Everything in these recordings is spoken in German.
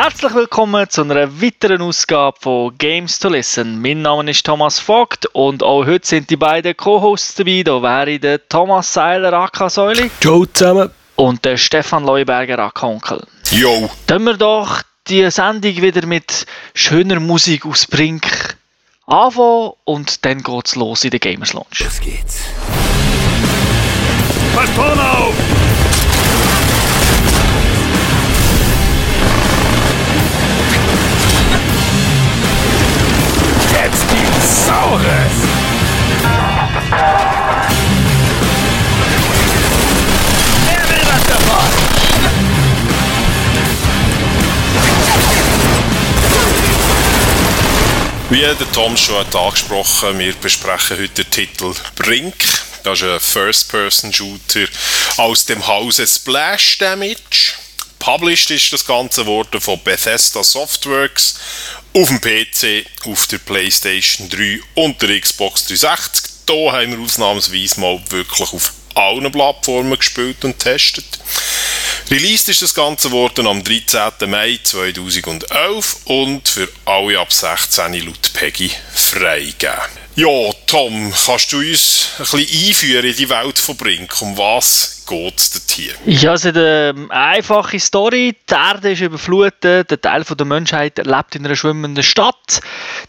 Herzlich willkommen zu einer weiteren Ausgabe von Games to Listen. Mein Name ist Thomas Vogt und auch heute sind die beiden Co-Hosts dabei. Da wäre der Thomas Seiler, AK Säuli. Ciao zusammen. Und der Stefan Leuberger, AK Onkel. Jo. Dann wir doch die Sendung wieder mit schöner Musik aus Brink anfangen und dann geht's los in der Gamers Lounge. Los geht's. Pass vorne auf! Wie der Tom schon hat angesprochen, wir besprechen heute den Titel Brink. Das ist ein First-Person-Shooter aus dem Hause Splash Damage. Published ist das Ganze worden von Bethesda Softworks auf dem PC, auf der PlayStation 3 und der Xbox 360. Hier haben wir ausnahmsweise mal wirklich auf allen Plattformen gespielt und getestet. Released ist das Ganze worden am 13. Mai 2011 und für alle ab 16 laut Peggy freigegeben. Ja, Tom, kannst du uns ein bisschen einführen in die Welt von Brink? Um was geht es dort hier? Ja, es ist eine einfache Story. Die Erde ist überflutet. Der Teil der Menschheit lebt in einer schwimmenden Stadt.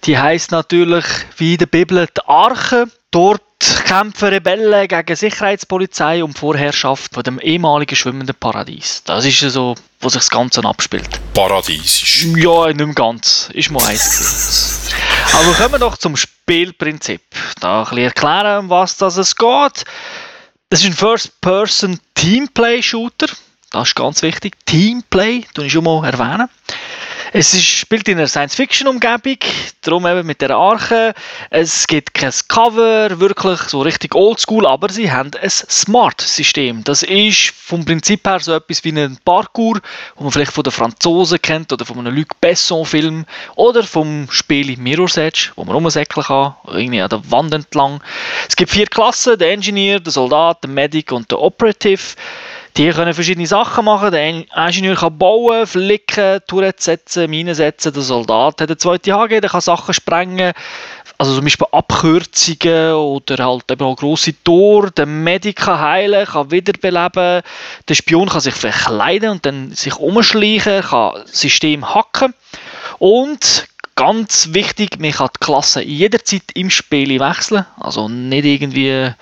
Die heißt natürlich, wie in der Bibel, die Arche. Dort kämpfen Rebellen gegen Sicherheitspolizei um die Vorherrschaft von dem ehemaligen schwimmenden Paradies. Das ist so, wo sich das Ganze abspielt. Paradiesisch. Ja, nicht mehr ganz. Ist mal eins. Aber kommen wir doch zum Spielprinzip. Da ein bisschen erklären, um was das es geht. Das ist ein First-Person-Teamplay-Shooter. Das ist ganz wichtig. Teamplay, tue ich schon mal erwähnen. Es ist, spielt in einer Science-Fiction-Umgebung, darum eben mit der Arche. Es gibt kein Cover, wirklich so richtig oldschool, aber sie haben ein Smart-System. Das ist vom Prinzip her so etwas wie ein Parkour, wo man vielleicht von den Franzosen kennt oder von einem Luc Besson-Film oder vom Spiel Mirror's Edge, wo man rumsäckeln kann, irgendwie an der Wand entlang. Es gibt vier Klassen, der Engineer, der Soldat, der Medic und der Operative. Die können verschiedene Sachen machen. Der Ingenieur kann bauen, flicken, Turret setzen, Minen setzen. Der Soldat hat eine zweite HG, der kann Sachen sprengen. Also zum Beispiel Abkürzungen oder halt eben auch grosse Tore. Der Medic kann heilen, kann wiederbeleben. Der Spion kann sich verkleiden und dann sich umschleichen, kann System hacken. Und ganz wichtig, man kann die Klasse jederzeit im Spiel wechseln. Also nicht irgendwie äh,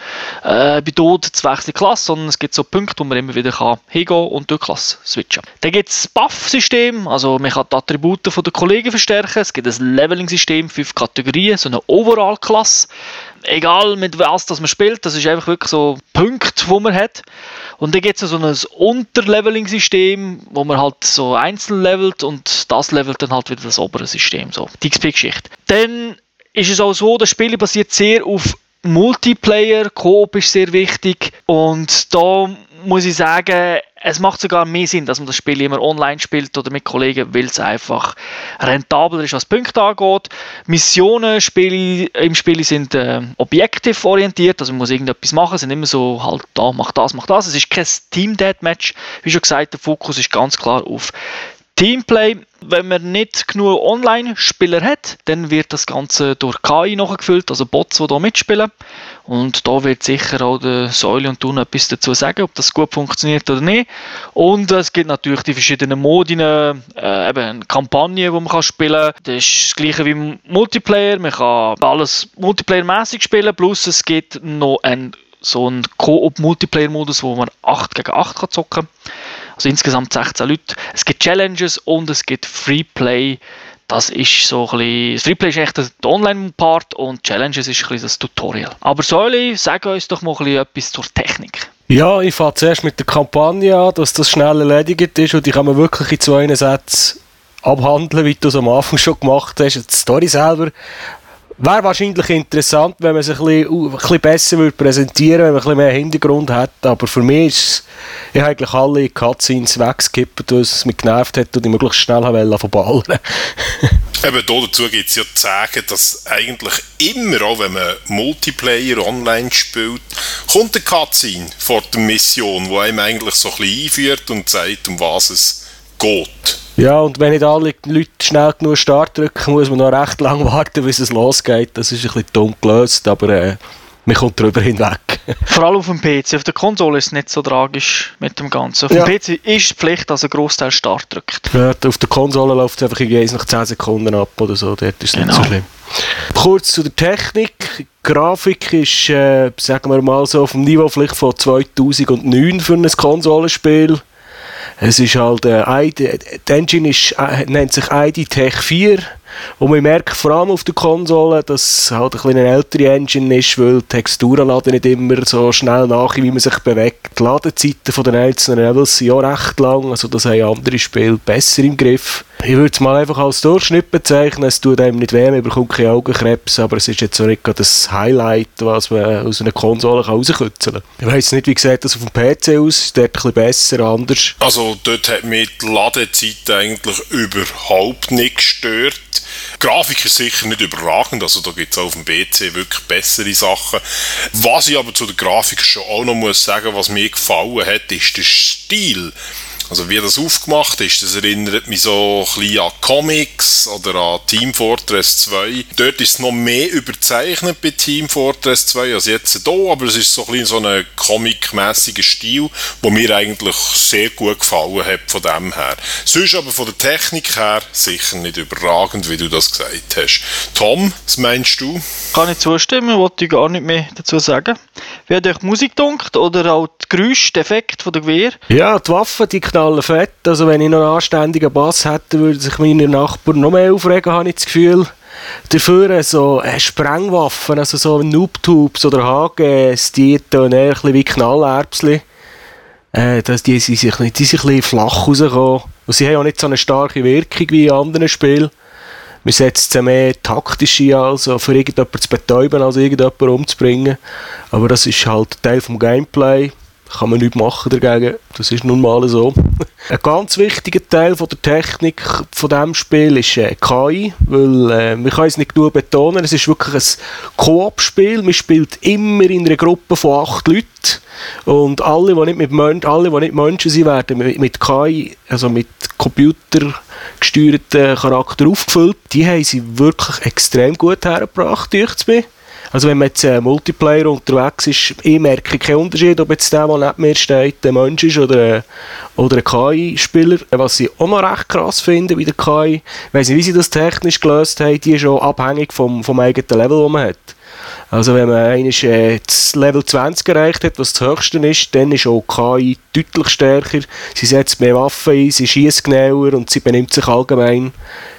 bei Tod zu wechseln Klasse, sondern es gibt so Punkte, wo man immer wieder kann hingehen und durch Klasse switchen. Dann gibt es das Buff-System, also man kann die Attribute der Kollegen verstärken. Es gibt ein Leveling-System, fünf Kategorien, so eine Overall-Klasse. Egal mit was das man spielt, das ist einfach wirklich so Punkte, wo man hat. Und dann gibt es so ein Unterleveling-System, wo man halt so einzeln levelt und das levelt dann halt wieder das obere System, so die XP-Geschichte. Dann ist es auch so, das Spiel basiert sehr auf Multiplayer, Coop ist sehr wichtig und da muss ich sagen, es macht sogar mehr Sinn, dass man das Spiel immer online spielt oder mit Kollegen, weil es einfach rentabler ist, was Punkte angeht. Missionen im Spiel sind äh, objektiv orientiert, also man muss irgendetwas machen, sind immer so halt da, mach das, mach das. Es ist kein Team Deathmatch, wie schon gesagt, der Fokus ist ganz klar auf Teamplay, wenn man nicht genug Online-Spieler hat, dann wird das Ganze durch KI nachgefüllt, also Bots, die da mitspielen. Und da wird sicher auch der Säule und Tun etwas dazu sagen, ob das gut funktioniert oder nicht. Und es gibt natürlich die verschiedenen Modinen, äh, eben eine Kampagne, die man spielen kann. Das ist das gleiche wie Multiplayer. Man kann alles Multiplayer-mäßig spielen, plus es gibt noch einen, so einen Koop-Multiplayer-Modus, wo man 8 gegen 8 kann zocken kann. Also insgesamt 16 Leute. Es gibt Challenges und es gibt Freeplay. Das ist so ein bisschen, das Freeplay ist echt der Online-Part und Challenges ist ein bisschen das Tutorial. Aber Säuli, sag uns doch mal etwas zur Technik. Ja, ich fange zuerst mit der Kampagne an, dass das schnell erledigt ist und die kann man wirklich in zwei Sätzen abhandeln, wie du es am Anfang schon gemacht hast. Die Story selber wäre wahrscheinlich interessant, wenn man es ein bisschen, ein bisschen besser würde präsentieren wenn man ein bisschen mehr Hintergrund hat. Aber für mich ist es, ich habe eigentlich alle Cutscenes weggeskippt, weil es mich genervt hat und ich möglichst schnell wollte von ballern. Eben dazu gibt es ja zu sagen, dass eigentlich immer, auch wenn man Multiplayer online spielt, kommt eine Cutscene vor der Mission, die einem eigentlich so ein bisschen einführt und sagt, um was es geht. Ja, und wenn nicht alle Leute schnell genug Start drücken, muss man noch recht lange warten, bis es losgeht. Das ist ein bisschen dumm gelöst, aber äh, man kommt darüber hinweg. Vor allem auf dem PC. Auf der Konsole ist es nicht so tragisch mit dem Ganzen. Auf Ja. dem PC ist die Pflicht, dass ein Großteil Start drückt. Ja, auf der Konsole läuft es einfach irgendwie nach 10 Sekunden ab oder so, dort ist es nicht so Genau. schlimm. Kurz zu der Technik. Die Grafik ist, äh, sagen wir mal so, auf dem Niveau vielleicht von 2009 für ein Konsolenspiel. Es ist halt, äh, ID, die Engine ist, äh, nennt sich ID Tech 4 und man merkt vor allem auf der Konsole, dass es halt ein eine ältere Engine ist, weil die Texturen laden nicht immer so schnell nach, wie man sich bewegt. Die Ladezeiten den einzelnen Levels sind ja recht lang, also das haben andere Spiele besser im Griff. Ich würde es mal einfach als Durchschnitt bezeichnen, es tut einem nicht weh, man bekommt keine Augenkrebs, aber es ist jetzt auch nicht gerade das Highlight, was man aus einer Konsole kann rauskitzeln kann. Ich weiss nicht, wie sieht das auf dem PC aus, ist dort ein besser, anders. Also dort hat mich die Ladezeit eigentlich überhaupt nicht gestört. Grafik ist sicher nicht überragend, also da gibt es auf dem PC wirklich bessere Sachen. Was ich aber zu der Grafik schon auch noch muss sagen, was mir gefallen hat, ist der Stil. Also wie das aufgemacht ist, das erinnert mich so ein bisschen an Comics oder an Team Fortress 2. Dort ist es noch mehr überzeichnet bei Team Fortress 2 als jetzt hier, aber es ist so ein bisschen so ein comic-mässiger Stil, der mir eigentlich sehr gut gefallen hat von dem her. Sonst aber von der Technik her sicher nicht überragend, wie du das gesagt hast. Tom, was meinst du? Kann ich zustimmen, wollte ich gar nicht mehr dazu sagen. Wie hat euch die Musik gedunkt oder auch die Geräusche, der Effekt von der Gewehr? Ja, die Waffen, die knallen fett. Also wenn ich noch einen anständigen Bass hätte, würden sich meine Nachbarn noch mehr aufregen, habe ich das Gefühl. Dafür so äh, Sprengwaffen, also so Noob-Tubes oder HGs, die tun eher ein wie Knallerbsli. Äh, das, die, sind, die sind ein bisschen flach rausgekommen. Und sie haben auch nicht so eine starke Wirkung wie in anderen Spielen. Man setzt sie mehr taktisch ein, also für irgendjemanden zu betäuben, als irgendjemanden umzubringen. Aber das ist halt Teil vom Gameplay. Kann man nichts machen dagegen. Das ist nun mal so. Ein ganz wichtiger Teil von der Technik von diesem Spiel ist äh, KI, weil äh, wir können es nicht genug betonen, es ist wirklich ein Koop-Spiel. Man spielt immer in einer Gruppe von acht Leuten und alle, die nicht, mit Mön alle, die nicht Menschen sind, werden mit, KI, also mit computergesteuerten Charakter aufgefüllt. Die haben sie wirklich extrem gut hergebracht, dünkt mir. Also wenn man jetzt äh, Multiplayer unterwegs ist, ich merke keinen Unterschied, ob jetzt der, der neben mir steht, ein Mensch ist oder, äh, oder ein KI-Spieler. Was ich auch noch recht krass finde bei der KI, ich weiss nicht, wie sie das technisch gelöst haben, die ist auch abhängig vom, vom eigenen Level, das man hat. Also wenn man einmal äh, das Level 20 erreicht hat, was das höchste ist, dann ist auch KI deutlich stärker. Sie setzt mehr Waffen ein, sie schießt genauer und sie benimmt sich allgemein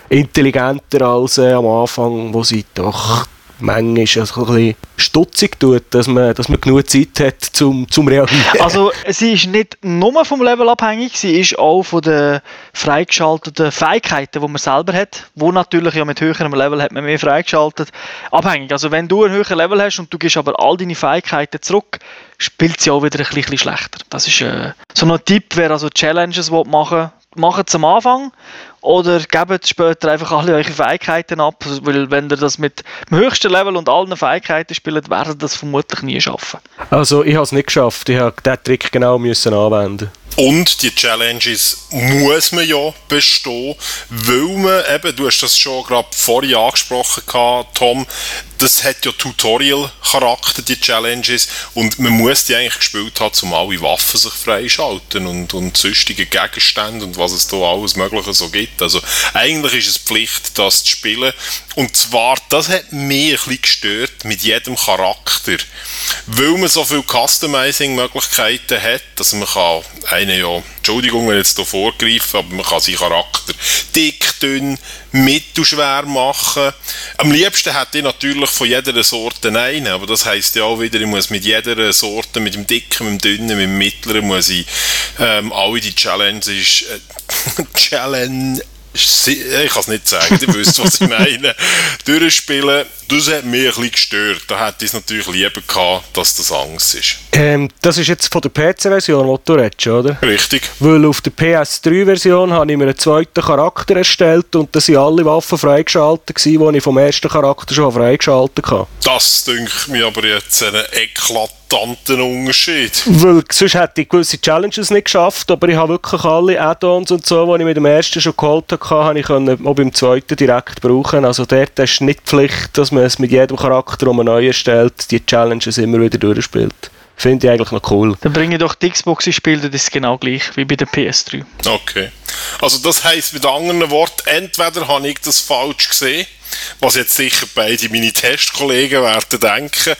intelligenter als äh, am Anfang, wo sie doch manchmal also ein bisschen stutzig tut, dass man, dass man genug Zeit hat zum, zum Reagieren. Also sie ist nicht nur vom Level abhängig, sie ist auch von den freigeschalteten Fähigkeiten, die man selber hat, wo natürlich ja mit höherem Level hat man mehr freigeschaltet, abhängig. Also wenn du ein höheres Level hast und du gibst aber all deine Fähigkeiten zurück, spielt sie auch wieder ein bisschen schlechter. Das ist äh, so ein Tipp, wer also Challenges will machen es am Anfang oder gebt später einfach alle eure Fähigkeiten ab, weil wenn ihr das mit dem höchsten Level und allen Fähigkeiten spielt, werdet ihr das vermutlich nie schaffen. Also ich habe es nicht geschafft, ich habe diesen Trick genau müssen anwenden Und die Challenges muss man ja bestehen, weil man eben, du hast das schon gerade vorhin angesprochen, gehabt, Tom, das hat ja Tutorial-Charakter, die Challenges, und man muss die eigentlich gespielt haben, um alle Waffen sich freischalten und, und sonstige Gegenstände und was es da alles Mögliche so gibt. Also eigentlich ist es Pflicht, das zu spielen. Und zwar, das hat mich ein bisschen gestört mit jedem Charakter, weil man so viele Customizing-Möglichkeiten hat, dass man kann einen ja, Entschuldigung, wenn ich jetzt hier vorgreife, aber man kann seinen Charakter dick, dünn, mittelschwer machen. Am liebsten hätte ich natürlich von jeder Sorte einen, aber das heisst ja auch wieder, ich muss mit jeder Sorte, mit dem dicken, mit dem dünnen, mit dem mittleren, muss ich ähm, alle die Challenges, äh, Challenge ich kann es nicht sagen, ihr wisst, was ich meine, durchspielen, das hat mich ein bisschen gestört. Da hätte ich es natürlich lieber gehabt, dass das Angst ist. ähm, Das ist jetzt von der PC-Version, die du redest, oder? Richtig. Weil auf der PS3-Version habe ich mir einen zweiten Charakter erstellt und da sind alle Waffen freigeschaltet gewesen, die ich vom ersten Charakter schon freigeschaltet habe. Das dünkt mir aber jetzt eine eklatant eklatanten Unterschied. Weil sonst hätte ich gewisse Challenges nicht geschafft, aber ich habe wirklich alle Add-ons und so, die ich mit dem ersten schon geholt habe, habe ich können auch beim zweiten direkt brauchen. Also dort ist nicht die Pflicht, dass man es mit jedem Charakter, den man neu erstellt, die Challenges immer wieder durchspielt. Finde ich eigentlich noch cool. Dann bringe ich doch die Xbox ins Spiel, das ist genau gleich wie bei der PS3. Okay. Also das heisst mit anderen Worten, entweder habe ich das falsch gesehen, was jetzt sicher beide meine Testkollegen werden denken,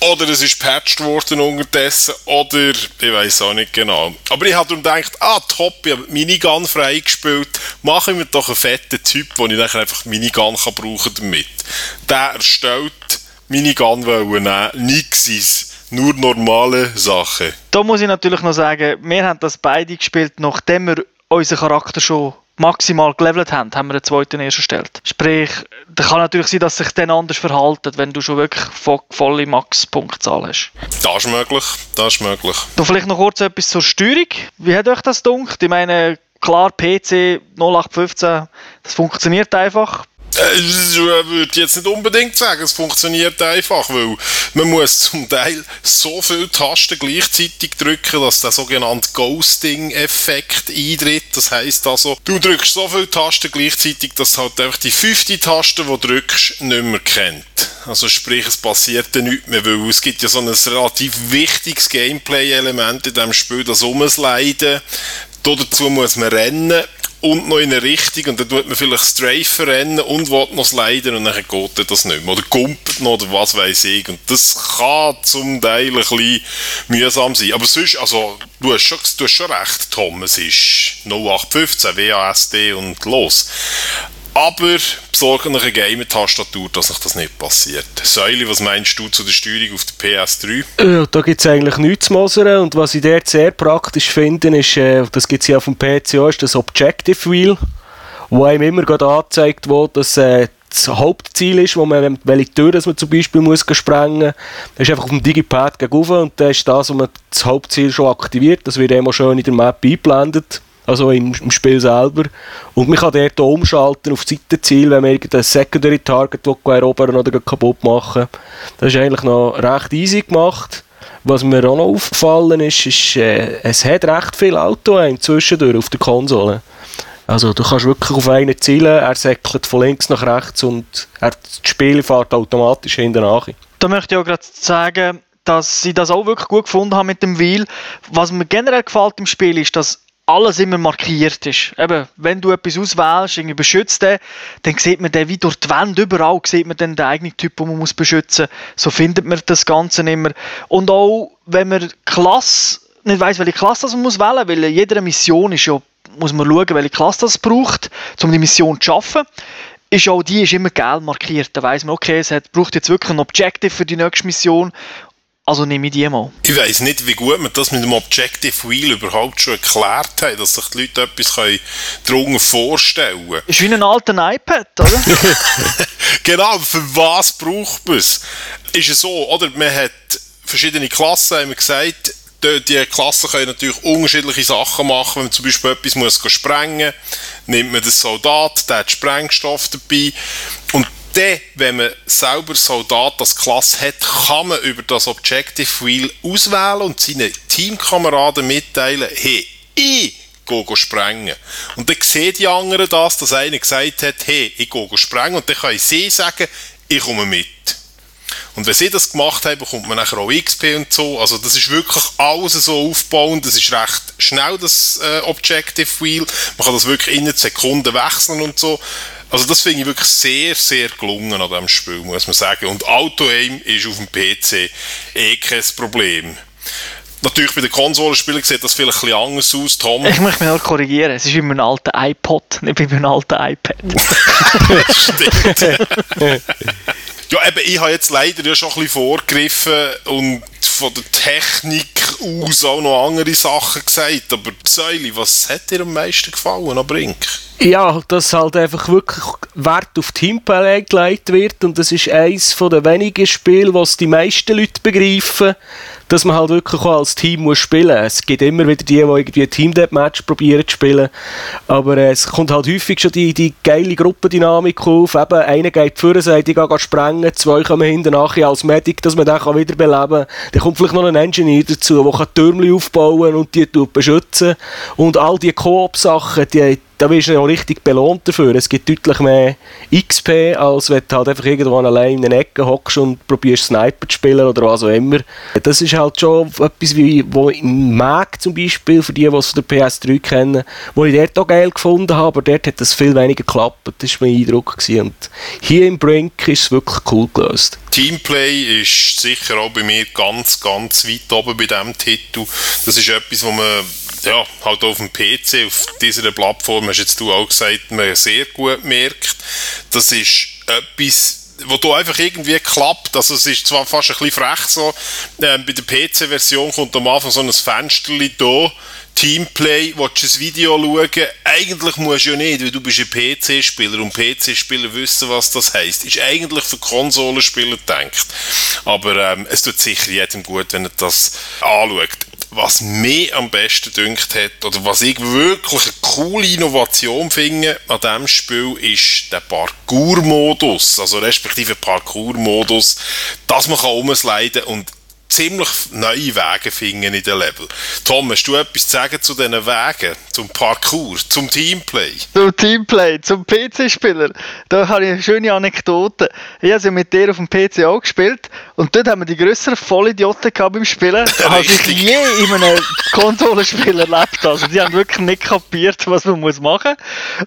oder es ist patched worden unterdessen, oder ich weiß auch nicht genau. Aber ich habe darum gedacht, ah top, ich habe Minigun freigespielt, mache ich mir doch einen fetten Typ, wo ich dann einfach Minigun kann brauchen damit. Der erstellt Minigun wollen nehmen, nix nur normale Sachen. Da muss ich natürlich noch sagen, wir haben das beide gespielt, nachdem wir unseren Charakter schon maximal gelevelt haben, haben wir einen zweiten erst erstellt. Sprich, da kann natürlich sein, dass sich dann anders verhalten, wenn du schon wirklich volle Max-Punktzahl hast. Das ist möglich, das ist möglich. Da vielleicht noch kurz etwas zur Steuerung. Wie hat euch das gedacht? Ich meine, klar, PC 0815, das funktioniert einfach. Äh, ich würde jetzt nicht unbedingt sagen, es funktioniert einfach, weil man muss zum Teil so viele Tasten gleichzeitig drücken, dass der sogenannte Ghosting-Effekt eintritt. Das heißt also, du drückst so viele Tasten gleichzeitig, dass halt einfach die fünfte Taste, die du drückst, nicht mehr kennt. Also sprich, es passiert dann nichts mehr, weil es gibt ja so ein relativ wichtiges Gameplay-Element in diesem Spiel, das Umsliden. Dazu muss man rennen und noch in eine Richtung und dann tut man vielleicht Strafe rennen und will noch sliden und dann geht das nicht mehr. Oder kumpelt noch oder was weiß ich. Und das kann zum Teil ein bisschen mühsam sein. Aber sonst, also, du hast schon, du hast schon recht, Tom, es ist 0815, WASD und los. Aber besorgen eine Game-Tastatur, dass sich das nicht passiert. Säule, was meinst du zu der Steuerung auf der PS3? Ja, da gibt es eigentlich nichts zu mosern. Und was ich dort sehr praktisch finde, ist, äh, das gibt es ja auf dem PC ist das Objective Wheel, wo einem immer gerade angezeigt wird, dass äh, das Hauptziel ist, wo man, welche Tür dass man zum Beispiel muss sprengen muss. Das ist einfach auf dem Digipad gegenüber und das ist das, wo man das Hauptziel schon aktiviert. Das wird immer schön in der Map eingeblendet also im, im, Spiel selber. Und man kann dort auch umschalten auf Seitenziel, wenn man irgendein Secondary Target erobern oder kaputt machen Das ist eigentlich noch recht easy gemacht. Was mir auch noch aufgefallen ist, ist, äh, es hat recht viel Auto zwischendurch auf der Konsole. Also du kannst wirklich auf einen zielen, er säckelt von links nach rechts und er, das Spiel fährt automatisch hinten nach. Da möchte ich auch gerade sagen, dass ich das auch wirklich gut gefunden habe mit dem Wheel. Was mir generell gefällt im Spiel ist, dass alles immer markiert ist. Eben, wenn du etwas auswählst, irgendwie beschützt den, dann sieht man den wie durch die Wände überall, sieht man dann den eigenen Typ, den man muss beschützen muss. So findet man das Ganze immer. Und auch, wenn man Klasse, nicht weiss, welche Klasse man muss wählen muss, weil in jeder Mission ist ja, muss man schauen, welche Klasse das braucht, um die Mission zu schaffen ist auch die ist immer gelb markiert. Da weiß man, okay, es hat, braucht jetzt wirklich ein Objective für die nächste Mission also nehme ich die mal. Ich weiss nicht, wie gut man das mit dem Objective Wheel überhaupt schon erklärt hat, dass sich die Leute etwas darunter vorstellen können. Ist wie ein alter iPad, oder? genau, für was braucht man es? Ist es so, oder? Man hat verschiedene Klassen, haben wir gesagt, die Klassen können natürlich unterschiedliche Sachen machen. Wenn man zum Beispiel etwas muss sprengen muss, nimmt man den Soldat, der hat Sprengstoff dabei. Und dann, wenn man selber Soldat als Klasse hat, kann man über das Objective Wheel auswählen und seinen Teamkameraden mitteilen, hey, ich gehe sprengen. Und dann sehen die anderen das, dass einer gesagt hat, hey, ich gehe sprengen. Und dann können sie sagen, ich komme mit. Und wenn sie das gemacht haben, bekommt man nachher auch XP und so. Also das ist wirklich alles so aufbauend. Das ist recht schnell, das äh, Objective Wheel. Man kann das wirklich in Sekunden wechseln und so. Also das finde ich wirklich sehr, sehr gelungen an diesem Spiel, muss man sagen. Und Auto-Aim ist auf dem PC eh kein Problem. Natürlich bei den Konsolenspielen sieht das vielleicht ein bisschen anders aus, Tom. Ich möchte mich nur korrigieren, es ist wie ein alter iPod, nicht wie ein alter iPad. Stimmt. ja, eben, ich habe jetzt leider ja schon ein bisschen vorgegriffen und von der Technik aus auch noch andere Sachen gesagt, aber Säuli, was hat dir am meisten gefallen an Brink? Ja, dass halt einfach wirklich Wert auf Teamplay gelegt wird und das ist eines der wenigen Spiele, was die meisten Leute begreifen, dass man halt wirklich auch als Team muss spielen muss. Es gibt immer wieder die, die irgendwie Team Match probieren zu spielen, aber äh, es kommt halt häufig schon die, die geile Gruppendynamik auf. Eben, einer geht vor, sagt, ich gehe sprengen, zwei kommen hinten nachher als Medic, dass man den kann wiederbeleben kann. Dann kommt vielleicht noch ein Engineer dazu, der Türme aufbauen und die beschützen und all die Koop-Sachen, die da wirst du ja auch richtig belohnt dafür. Es gibt deutlich mehr XP, als wenn du halt einfach irgendwo allein in der Ecke hockst und probierst Sniper zu spielen oder was auch immer. Das ist halt schon etwas wie wo im Mac zum Beispiel, für die, die es von der PS3 kennen, wo ich dort auch geil gefunden habe, aber dort hat das viel weniger geklappt. Das war mein Eindruck. Gewesen. Und hier im Brink ist es wirklich cool gelöst. Teamplay ist sicher auch bei mir ganz, ganz weit oben bei diesem Titel. Das ist etwas, wo man ja, halt auf dem PC, auf dieser Plattform, hast jetzt du auch gesagt, man sehr gut merkt. Das ist etwas, wo du einfach irgendwie klappt. Also es ist zwar fast ein bisschen frech so, äh, bei der PC-Version kommt am Anfang so ein Fenster da, Teamplay, willst du ein Video schauen? Eigentlich musst du ja nicht, weil du bist ein PC-Spieler und PC-Spieler wissen, was das heisst. Ist eigentlich für Konsolenspieler gedacht. Aber ähm, es tut sicher jedem gut, wenn er das anschaut was mir am besten dünkt hat, oder was ich wirklich eine coole Innovation finde an diesem Spiel, ist der Parkour-Modus, also respektive Parkour-Modus, dass man kann umsliden und ziemlich neue Wege finden in den Level. Tom, hast du etwas zu sagen zu diesen Wegen, zum Parkour, zum Teamplay? Zum Teamplay, zum PC-Spieler. Da habe ich eine schöne Anekdote. Ich habe sie mit dir auf dem PC auch gespielt und dort haben wir die grösseren Vollidioten gehabt beim Spielen, als ich je in einem Konsolenspiel erlebt habe. Also die haben wirklich nicht kapiert, was man muss machen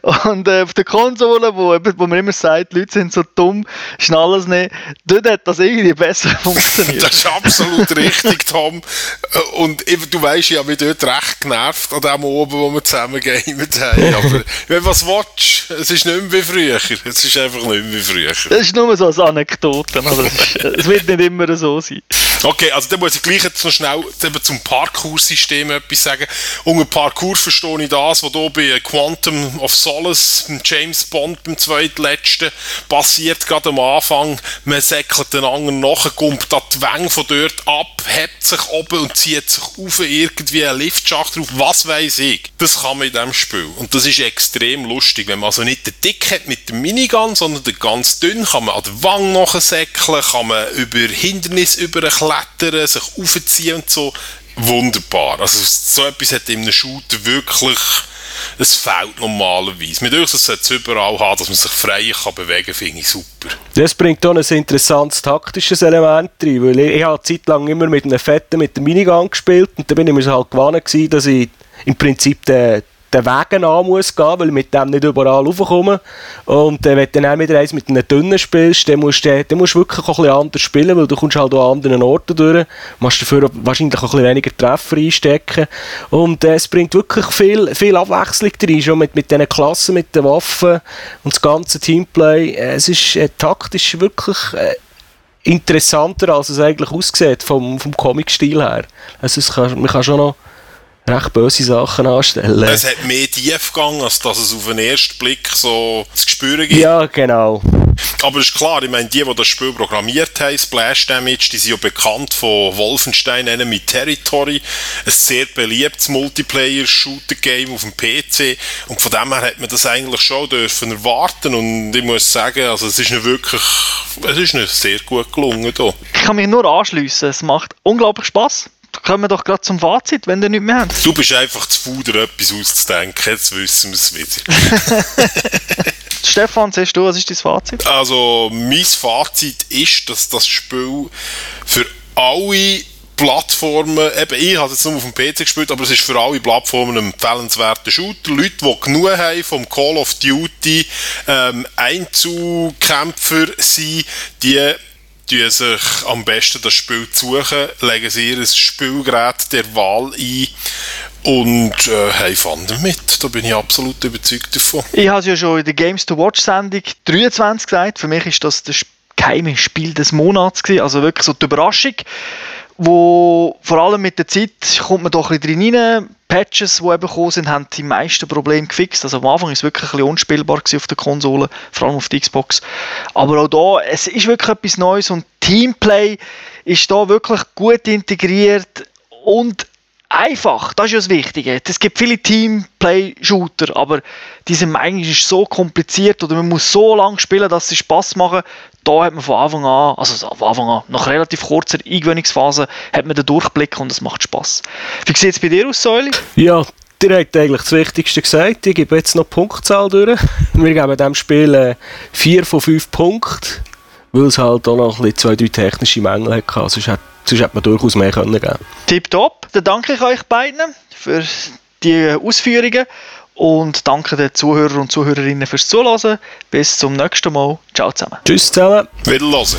muss. Und äh, auf der Konsole, wo, wo man immer sagt, die Leute sind so dumm, schnallen es nicht, dort hat das irgendwie besser funktioniert. das ist absolut richtig, Tom. Und du weißt, ich habe mich dort recht genervt an dem oben, wo wir zusammen gamet haben. Aber wenn was willst, es ist nicht mehr wie früher. Es ist einfach nicht mehr wie früher. Das ist nur so als Anekdote. Also es wird nicht immer so sein. Okay, also dann muss ich gleich jetzt noch schnell zum Parkour-System etwas sagen. Unter Parkour verstehe ich das, was hier bei Quantum of Solace, James Bond, beim zweitletzten, passiert gerade am Anfang. Man säckelt den anderen nach, kommt da die Wänge von dort ab, hebt sich oben und zieht sich auf irgendwie einen Liftschacht drauf, was weiß ich. Das kann man in diesem Spiel. Und das ist extrem lustig. Wenn man also nicht den dick hat mit dem Minigun, sondern den ganz dünn, kann man an der Wange nachsäckeln, kann man über Hindernisse überklettern, sich aufziehen und so. Wunderbar. Also so etwas hat in einem Shooter wirklich es fehlt normalerweise. Mit uns sollte es überall haben, dass man sich frei kann bewegen kann, finde ich super. Das bringt auch ein interessantes taktisches Element rein, weil ich, ich habe eine Zeit lang immer mit einem Fetten mit dem Minigun gespielt und da bin ich mir halt gewohnt gewesen, dass ich im Prinzip den, den Wegen an muss gehen, weil ich mit dem nicht überall raufkomme. Und äh, wenn du dann wieder eins mit einem dünnen spielst, dann musst du, dann musst du wirklich auch ein bisschen anders spielen, weil du kommst halt auch an anderen Orten durch, musst dafür wahrscheinlich auch ein bisschen weniger Treffer einstecken. Und äh, es bringt wirklich viel, viel Abwechslung drin, schon mit, mit diesen Klassen, mit den Waffen und das ganze Teamplay. Äh, es ist äh, taktisch wirklich... Äh, interessanter, als es eigentlich aussieht vom, vom Comic-Stil her. Also es kann, man kann schon noch recht böse Sachen anstellen. Es hat mehr Tiefgang, als dass es auf den ersten Blick so zu spüren gibt. Ja, genau. Aber es ist klar, ich meine, die, die das Spiel programmiert haben, Splash Damage, die sind ja bekannt von Wolfenstein Enemy Territory, ein sehr beliebtes Multiplayer-Shooter-Game auf dem PC und von dem her hat man das eigentlich schon dürfen erwarten und ich muss sagen, also es ist nicht wirklich, es ist nicht sehr gut gelungen hier. Ich kann mich nur anschliessen, es macht unglaublich Spaß kommen wir doch gerade zum Fazit, wenn ihr nichts mehr habt. Du bist einfach zu faul, etwas auszudenken. Jetzt wissen wir es wieder. Stefan, siehst du, was ist dein Fazit? Also, mein Fazit ist, dass das Spiel für alle Plattformen, eben ich habe es jetzt nur auf dem PC gespielt, aber es ist für alle Plattformen ein empfehlenswerter Shooter. Leute, die genug haben vom Call of Duty ähm, Einzelkämpfer sind, die die sich am besten das Spiel suchen, legen sie ihr Spielgerät der Wahl ein und äh, haben Fun damit. Da bin ich absolut überzeugt davon. Ich habe es ja schon in der Games to Watch Sendung 23 gesagt. Für mich ist das das geheime Spiel des Monats gewesen. Also wirklich so die Überraschung wo vor allem mit der Zeit kommt man doch ein bisschen rein. Patches, die eben gekommen sind, haben die meisten Probleme gefixt. Also am Anfang war es wirklich ein bisschen unspielbar auf der Konsole, vor allem auf der Xbox. Aber auch da, es ist wirklich etwas Neues und Teamplay ist da wirklich gut integriert und einfach, das ist ja das Wichtige. Es gibt viele Teamplay-Shooter, aber die sind eigentlich so kompliziert oder man muss so lange spielen, dass sie Spaß machen. Da hat man von Anfang an, also von Anfang an, nach relativ kurzer Eingewöhnungsphase, hat man den Durchblick und es macht Spaß. Wie sieht es bei dir aus, Säuli? Ja, habt eigentlich das Wichtigste gesagt. Ich gebe jetzt noch die Punktzahl durch. Wir geben diesem Spiel 4 von 5 Punkten, weil es halt auch noch ein bisschen zwei, drei technische Mängel hatte. Sonst hätte, sonst hätte man durchaus mehr können geben Tipptopp. Dann danke ich euch beiden für die Ausführungen und danke den Zuhörern und Zuhörerinnen fürs Zuhören. Bis zum nächsten Mal. Ciao zusammen. Tschüss zusammen. Wiederhören.